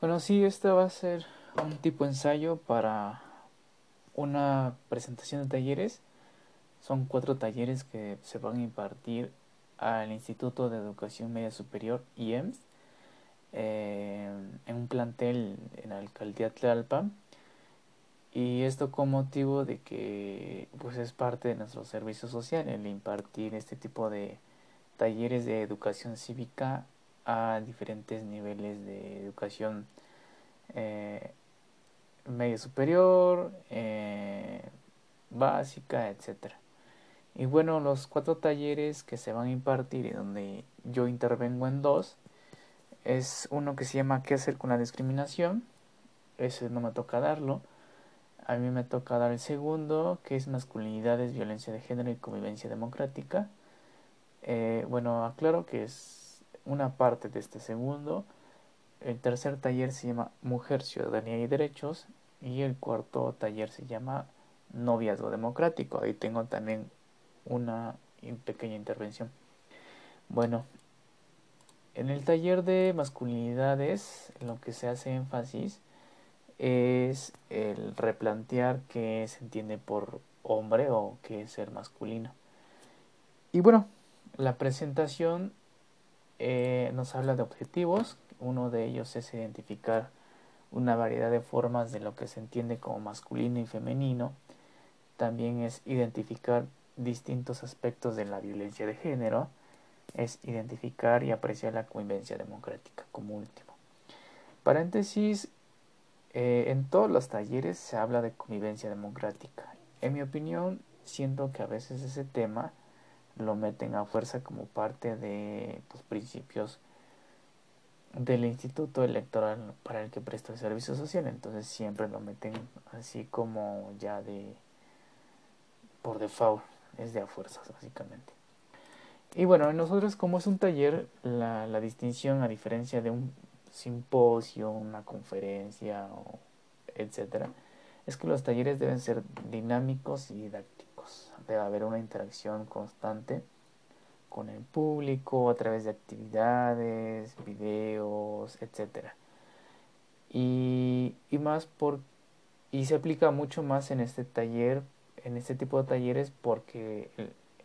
Bueno, sí, este va a ser un tipo ensayo para una presentación de talleres. Son cuatro talleres que se van a impartir al Instituto de Educación Media Superior, IEMS, eh, en un plantel en la alcaldía Tlalpan. Y esto con motivo de que pues es parte de nuestro servicio social el impartir este tipo de talleres de educación cívica a diferentes niveles de educación eh, medio superior, eh, básica, etc. Y bueno, los cuatro talleres que se van a impartir y donde yo intervengo en dos, es uno que se llama ¿Qué hacer con la discriminación? Ese no me toca darlo. A mí me toca dar el segundo, que es masculinidades, violencia de género y convivencia democrática. Eh, bueno, aclaro que es una parte de este segundo. El tercer taller se llama Mujer, Ciudadanía y Derechos y el cuarto taller se llama Noviazgo Democrático. Ahí tengo también una pequeña intervención. Bueno, en el taller de masculinidades lo que se hace énfasis es el replantear qué se entiende por hombre o qué es ser masculino. Y bueno, la presentación eh, nos habla de objetivos. Uno de ellos es identificar una variedad de formas de lo que se entiende como masculino y femenino. También es identificar distintos aspectos de la violencia de género. Es identificar y apreciar la convivencia democrática como último. Paréntesis, eh, en todos los talleres se habla de convivencia democrática. En mi opinión, siento que a veces ese tema lo meten a fuerza como parte de los pues, principios del instituto electoral para el que presta el servicio social. Entonces siempre lo meten así como ya de por default es de a fuerzas básicamente. Y bueno nosotros como es un taller la, la distinción a diferencia de un simposio una conferencia o etcétera es que los talleres deben ser dinámicos y didácticos debe haber una interacción constante con el público a través de actividades, videos, etc. Y, más por y se aplica mucho más en este taller, en este tipo de talleres porque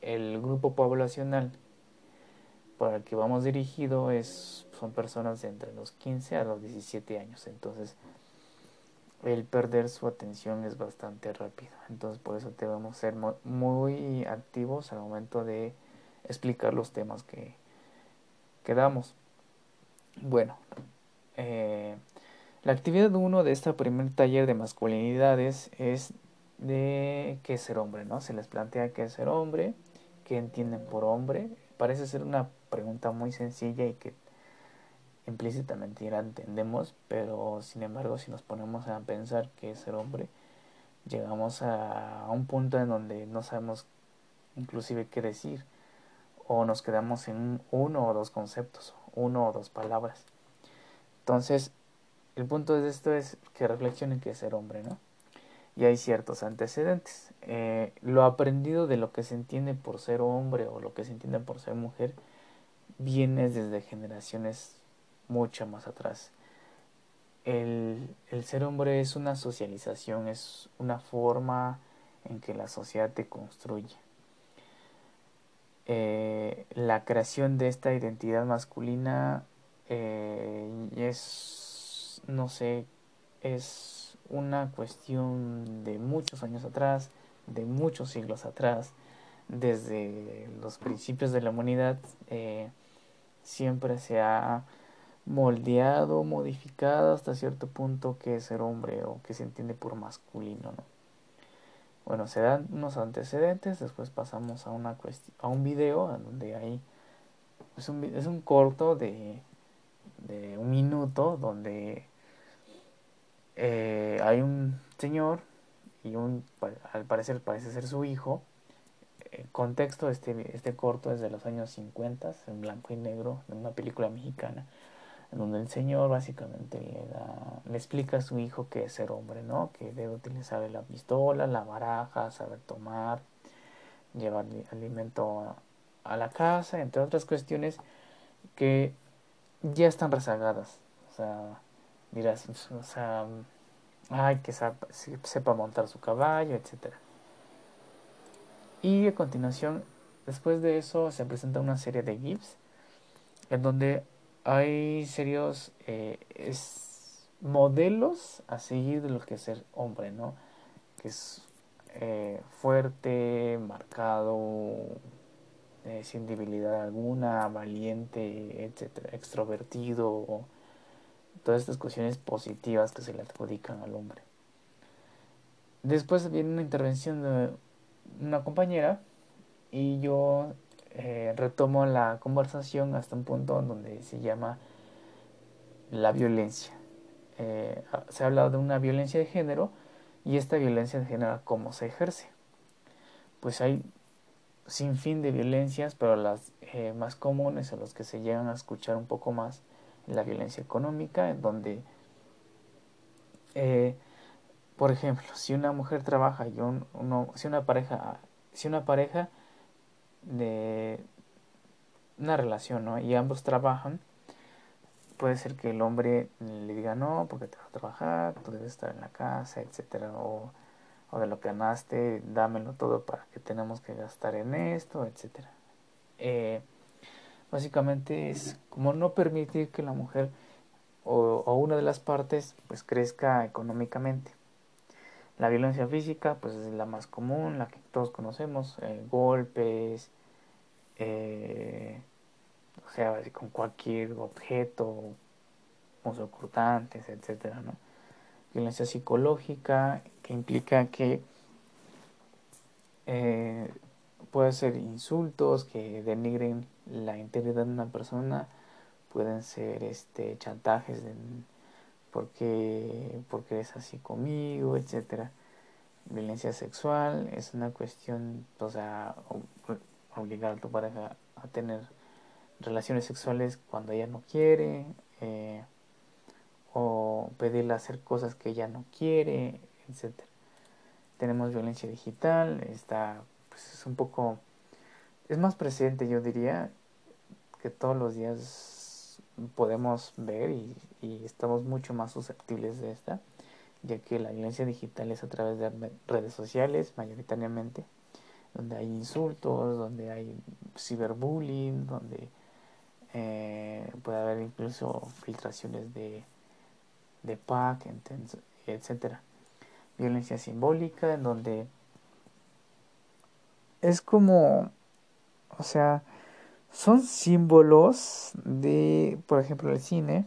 el, grupo poblacional para el que vamos dirigido es son personas entre los 15 a los 17 años. Entonces, el perder su atención es bastante rápido. Entonces por eso debemos ser muy activos al momento de explicar los temas que, que damos. Bueno, eh, la actividad 1 de este primer taller de masculinidades es de qué es ser hombre, ¿no? Se les plantea qué ser hombre, qué entienden por hombre. Parece ser una pregunta muy sencilla y que implícitamente ya entendemos, pero sin embargo si nos ponemos a pensar que es ser hombre, llegamos a un punto en donde no sabemos inclusive qué decir o nos quedamos en uno o dos conceptos, uno o dos palabras. Entonces, el punto de esto es que reflexionen que es ser hombre, ¿no? Y hay ciertos antecedentes. Eh, lo aprendido de lo que se entiende por ser hombre o lo que se entiende por ser mujer viene desde generaciones mucho más atrás. El, ser hombre es una socialización, es una forma en que la sociedad te construye. Eh, la creación de esta identidad masculina eh, es, no sé, es una cuestión de muchos años atrás, de muchos siglos atrás, desde los principios de la humanidad, eh, siempre se ha moldeado, modificado hasta cierto punto que es ser hombre o que se entiende por masculino, ¿no? Bueno, se dan unos antecedentes, después pasamos a una a un video donde hay es un, es un corto de, de un minuto donde eh, hay un señor y un al parecer parece ser su hijo. Contexto este, este corto es de los años 50, en blanco y negro, de una película mexicana donde el Señor básicamente le, da, le explica a su hijo que es ser hombre, ¿no? Que debe utilizar la pistola, la baraja, saber tomar, llevar alimento a, la casa, entre otras cuestiones que ya están rezagadas. O sea, dirás, o sea, ay, que sepa, montar su caballo, etc. Y a continuación, después de eso, se presenta una serie de GIFs en donde hay serios eh, modelos a seguir de lo que es ser hombre, ¿no? Que es eh, fuerte, marcado, eh, sin debilidad alguna, valiente, etcétera, extrovertido, todas estas cuestiones positivas que se le adjudican al hombre. Después viene una intervención de una compañera y yo eh, retomo la conversación hasta un punto donde se llama la violencia. Eh, se ha hablado de una violencia de género y esta violencia de género, ¿cómo se ejerce? Pues hay sin fin de violencias, pero las eh, más comunes a los que se llegan a escuchar un poco más la violencia económica, en donde, eh, por ejemplo, si una mujer trabaja y uno, si una pareja, si una pareja de una relación, ¿no? Y ambos trabajan, puede ser que el hombre le diga no, porque te vas a trabajar, tú debes estar en la casa, etcétera, o, o de lo que ganaste, dámelo todo para que tenemos que gastar en esto, etcétera. Eh, básicamente es como no permitir que la mujer o, una de las partes pues crezca económicamente. La violencia física pues es la más común, la que todos conocemos, eh, golpes, eh, o sea, con cualquier objeto, cortantes, etcétera, ¿no? Violencia psicológica que implica que eh, puede ser insultos que denigren la integridad de una persona, pueden ser este chantajes de porque porque eres así conmigo, etcétera. Violencia sexual es una cuestión, o sea, obligar a tu pareja a tener relaciones sexuales cuando ella no quiere, eh, o pedirle hacer cosas que ella no quiere, etcétera. Tenemos violencia digital, está pues es un poco, es más presente yo diría, que todos los días podemos ver y, estamos mucho más susceptibles de esta, ya que la violencia digital es a través de redes sociales mayoritariamente, donde hay insultos, donde hay ciberbullying, donde eh, puede haber incluso filtraciones de, de pack, etcétera. Violencia simbólica, en donde es como, o sea, son símbolos de, por ejemplo, el cine,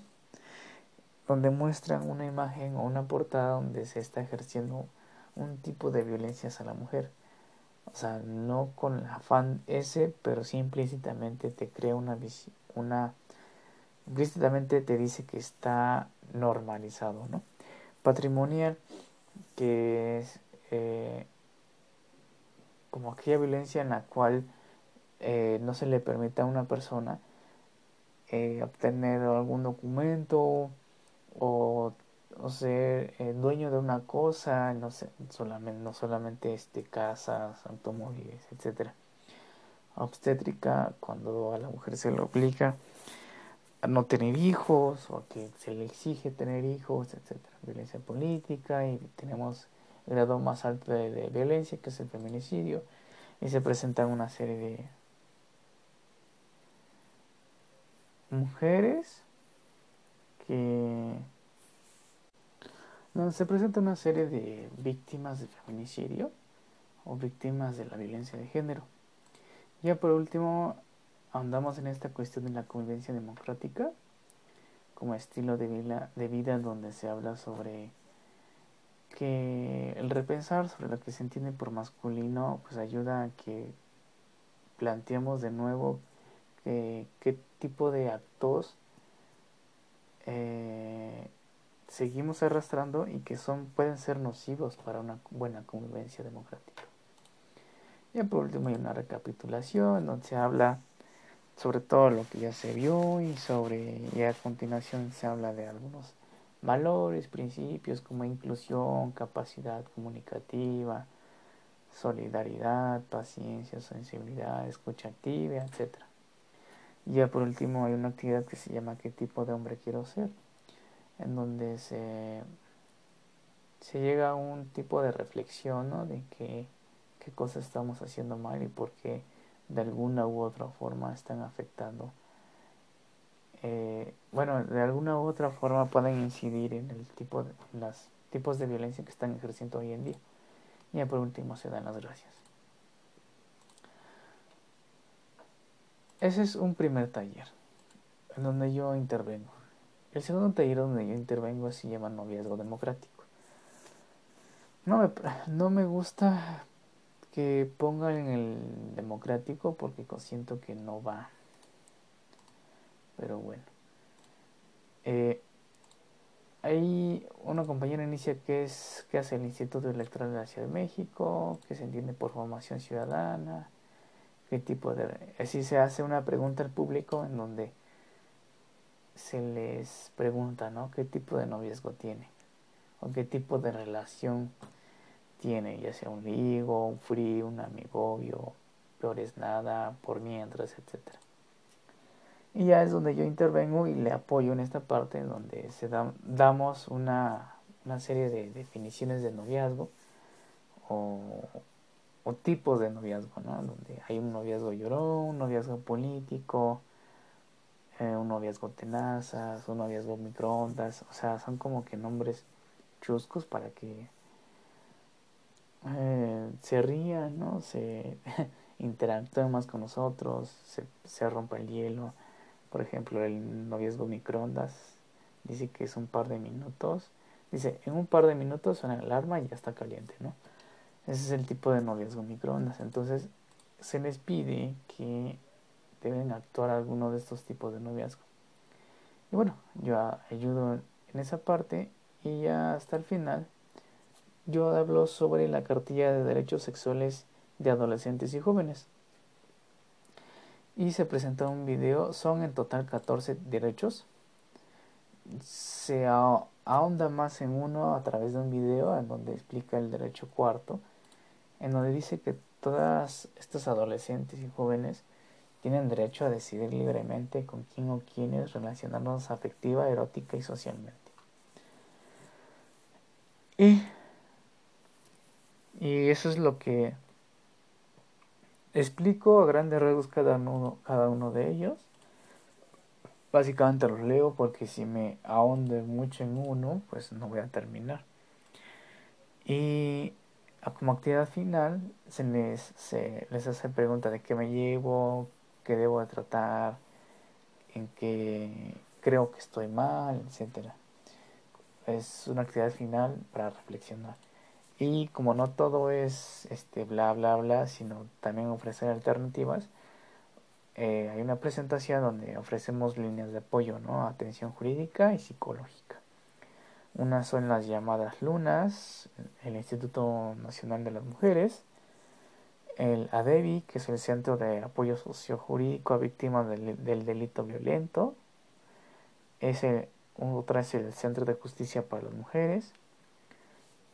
donde muestran una imagen o una portada donde se está ejerciendo un tipo de violencias a la mujer. O sea, no con el afán ese, pero sí implícitamente te crea una una implícitamente te dice que está normalizado, ¿no? Patrimonial, que es eh, como aquella violencia en la cual eh, no se le permite a una persona eh, obtener algún documento o, ser dueño de una cosa, no, sé, solamente, no solamente este, casas, automóviles, etc. Obstétrica, cuando a la mujer se le obliga a no tener hijos o que se le exige tener hijos, etc. Violencia política y tenemos grado más alto de, violencia, que es el feminicidio, y se presentan una serie de mujeres que no, se presenta una serie de víctimas de feminicidio o víctimas de la violencia de género. Ya por último, andamos en esta cuestión de la convivencia democrática como estilo de vida, de vida donde se habla sobre que el repensar sobre lo que se entiende por masculino pues ayuda a que planteemos de nuevo qué tipo de actos eh, seguimos arrastrando y que son pueden ser nocivos para una buena convivencia democrática. Y por último hay una recapitulación donde se habla sobre todo lo que ya se vio y sobre y a continuación se habla de algunos valores, principios como inclusión, capacidad comunicativa, solidaridad, paciencia, sensibilidad, escucha activa, etc. Y ya por último hay una actividad que se llama ¿qué tipo de hombre quiero ser? en donde se, se llega a un tipo de reflexión ¿no? de que, qué cosas estamos haciendo mal y por qué de alguna u otra forma están afectando eh, bueno, de alguna u otra forma pueden incidir en el tipo de, los tipos de violencia que están ejerciendo hoy en día. Y por último se dan las gracias. Ese es un primer taller en donde yo intervengo. El segundo taller donde yo intervengo se llama noviazgo democrático. No me, no me gusta que pongan el democrático porque siento que no va pero bueno. Eh, hay una compañera inicia que es que hace el Instituto Electoral de la Ciudad de México, que se entiende por formación ciudadana, qué tipo de así se hace una pregunta al público en donde se les pregunta, ¿no? ¿Qué tipo de noviazgo tiene? O qué tipo de relación tiene, ya sea un ligo, un frío, un amigovio, peor es nada, por mientras, etcétera. Y ya es donde yo intervengo y le apoyo en esta parte donde se damos una, una, serie de definiciones de noviazgo o, o, tipos de noviazgo, ¿no? Donde hay un noviazgo llorón, un noviazgo político, eh, un noviazgo tenazas, un noviazgo microondas, o sea, son como que nombres chuscos para que eh, se rían, ¿no? Se interactúen más con nosotros, se, se rompa el hielo por ejemplo, el noviazgo microondas dice que es un par de minutos. Dice, en un par de minutos suena la alarma y ya está caliente, ¿no? Ese es el tipo de noviazgo microondas. Entonces, se les pide que deben actuar alguno de estos tipos de noviazgo. Y bueno, yo ayudo en esa parte y ya hasta el final yo hablo sobre la cartilla de derechos sexuales de adolescentes y jóvenes y se presenta un video. Son en total 14 derechos. Se ahonda más en uno a través de un video en donde explica el derecho cuarto, en donde dice que todas estas adolescentes y jóvenes tienen derecho a decidir libremente con quién o quiénes relacionarnos afectiva, erótica y socialmente. Y, y eso es lo que Explico a grandes rasgos cada uno, cada uno de ellos. Básicamente los leo porque si me ahondo mucho en uno, pues no voy a terminar. Y como actividad final se les, se les hace pregunta de qué me llevo, qué debo de tratar, en qué creo que estoy mal, etc. Es una actividad final para reflexionar. Y como no todo es este bla bla bla, sino también ofrecer alternativas, eh, hay una presentación donde ofrecemos líneas de apoyo, ¿no? Atención jurídica y psicológica. Unas son las llamadas lunas, el Instituto Nacional de las Mujeres, el ADEVI, que es el Centro de Apoyo Sociojurídico a Víctimas del, Delito Violento, ese, otra es el Centro de Justicia para las Mujeres,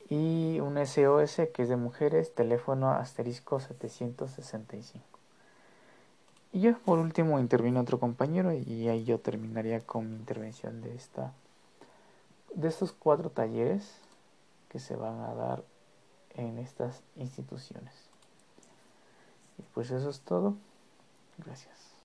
y un SOS que es de mujeres, teléfono asterisco 765. Y ya por último intervino otro compañero y ahí yo terminaría con mi intervención de esta de estos cuatro talleres que se van a dar en estas instituciones. Y pues eso es todo. Gracias.